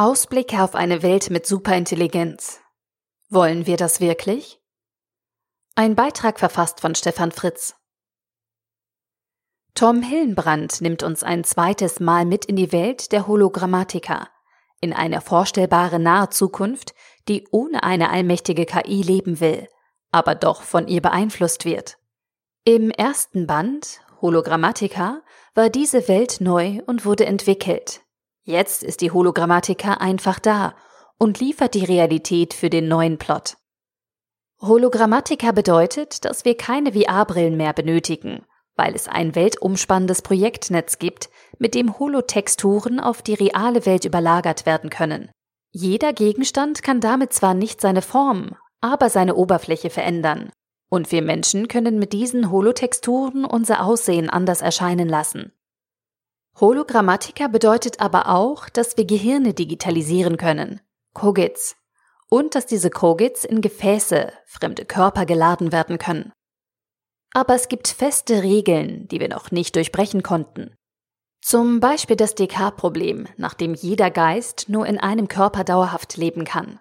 Ausblicke auf eine Welt mit Superintelligenz. Wollen wir das wirklich? Ein Beitrag verfasst von Stefan Fritz. Tom Hillenbrand nimmt uns ein zweites Mal mit in die Welt der Hologrammatiker, in eine vorstellbare nahe Zukunft, die ohne eine allmächtige KI leben will, aber doch von ihr beeinflusst wird. Im ersten Band, Hologrammatica, war diese Welt neu und wurde entwickelt. Jetzt ist die Hologrammatica einfach da und liefert die Realität für den neuen Plot. Hologrammatica bedeutet, dass wir keine VR-Brillen mehr benötigen, weil es ein weltumspannendes Projektnetz gibt, mit dem Holotexturen auf die reale Welt überlagert werden können. Jeder Gegenstand kann damit zwar nicht seine Form, aber seine Oberfläche verändern. Und wir Menschen können mit diesen Holotexturen unser Aussehen anders erscheinen lassen. Hologrammatika bedeutet aber auch, dass wir Gehirne digitalisieren können. Kogits. Und dass diese Kogits in Gefäße, fremde Körper geladen werden können. Aber es gibt feste Regeln, die wir noch nicht durchbrechen konnten. Zum Beispiel das Descartes-Problem, nach dem jeder Geist nur in einem Körper dauerhaft leben kann.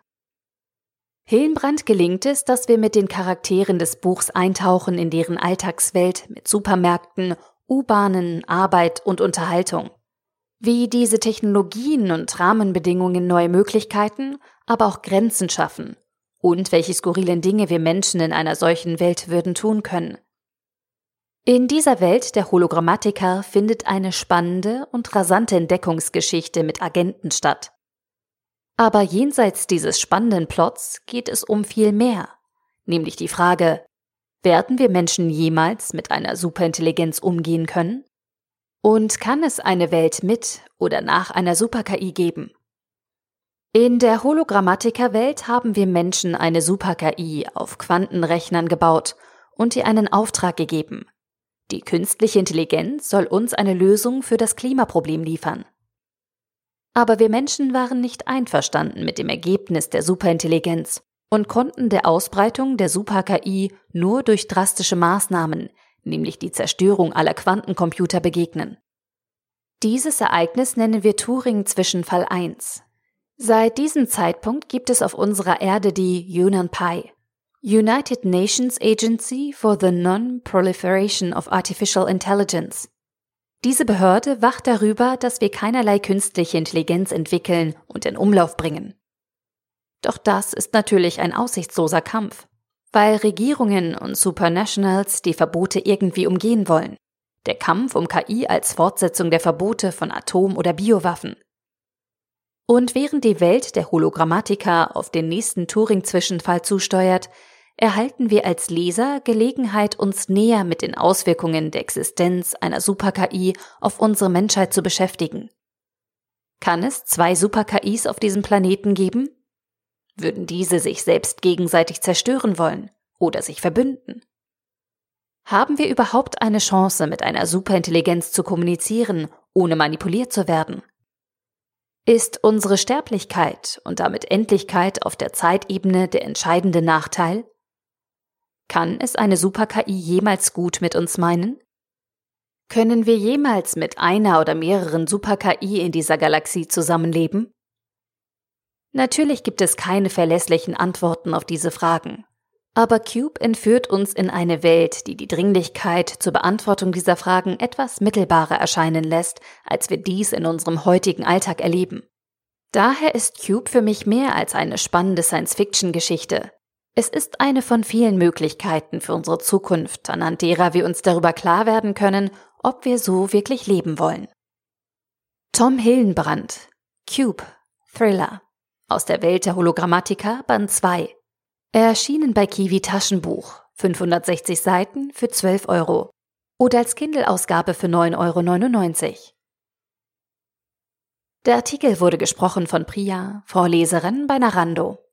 Hillenbrand gelingt es, dass wir mit den Charakteren des Buchs eintauchen in deren Alltagswelt mit Supermärkten, U-Bahnen, Arbeit und Unterhaltung. Wie diese Technologien und Rahmenbedingungen neue Möglichkeiten, aber auch Grenzen schaffen und welche skurrilen Dinge wir Menschen in einer solchen Welt würden tun können. In dieser Welt der Hologrammatiker findet eine spannende und rasante Entdeckungsgeschichte mit Agenten statt. Aber jenseits dieses spannenden Plots geht es um viel mehr, nämlich die Frage, werden wir Menschen jemals mit einer Superintelligenz umgehen können? Und kann es eine Welt mit oder nach einer Super-KI geben? In der Hologrammatiker-Welt haben wir Menschen eine Super-KI auf Quantenrechnern gebaut und ihr einen Auftrag gegeben, die künstliche Intelligenz soll uns eine Lösung für das Klimaproblem liefern. Aber wir Menschen waren nicht einverstanden mit dem Ergebnis der Superintelligenz und konnten der Ausbreitung der Super-KI nur durch drastische Maßnahmen, nämlich die Zerstörung aller Quantencomputer, begegnen. Dieses Ereignis nennen wir Turing-Zwischenfall 1. Seit diesem Zeitpunkt gibt es auf unserer Erde die Yunnan Pi, United Nations Agency for the Non-Proliferation of Artificial Intelligence. Diese Behörde wacht darüber, dass wir keinerlei künstliche Intelligenz entwickeln und in Umlauf bringen. Doch das ist natürlich ein aussichtsloser Kampf, weil Regierungen und Supernationals die Verbote irgendwie umgehen wollen. Der Kampf um KI als Fortsetzung der Verbote von Atom- oder Biowaffen. Und während die Welt der Hologrammatiker auf den nächsten Turing-Zwischenfall zusteuert, erhalten wir als Leser Gelegenheit, uns näher mit den Auswirkungen der Existenz einer Super-KI auf unsere Menschheit zu beschäftigen. Kann es zwei Super-KIs auf diesem Planeten geben? Würden diese sich selbst gegenseitig zerstören wollen oder sich verbünden? Haben wir überhaupt eine Chance, mit einer Superintelligenz zu kommunizieren, ohne manipuliert zu werden? Ist unsere Sterblichkeit und damit Endlichkeit auf der Zeitebene der entscheidende Nachteil? Kann es eine Super-KI jemals gut mit uns meinen? Können wir jemals mit einer oder mehreren Super-KI in dieser Galaxie zusammenleben? Natürlich gibt es keine verlässlichen Antworten auf diese Fragen. Aber Cube entführt uns in eine Welt, die die Dringlichkeit zur Beantwortung dieser Fragen etwas mittelbarer erscheinen lässt, als wir dies in unserem heutigen Alltag erleben. Daher ist Cube für mich mehr als eine spannende Science-Fiction-Geschichte. Es ist eine von vielen Möglichkeiten für unsere Zukunft, anhand derer wir uns darüber klar werden können, ob wir so wirklich leben wollen. Tom Hillenbrand, Cube, Thriller, aus der Welt der Hologrammatika, Band 2, Erschienen bei Kiwi Taschenbuch, 560 Seiten für 12 Euro oder als Kindle-Ausgabe für 9,99 Euro. Der Artikel wurde gesprochen von Priya, Vorleserin bei Narando.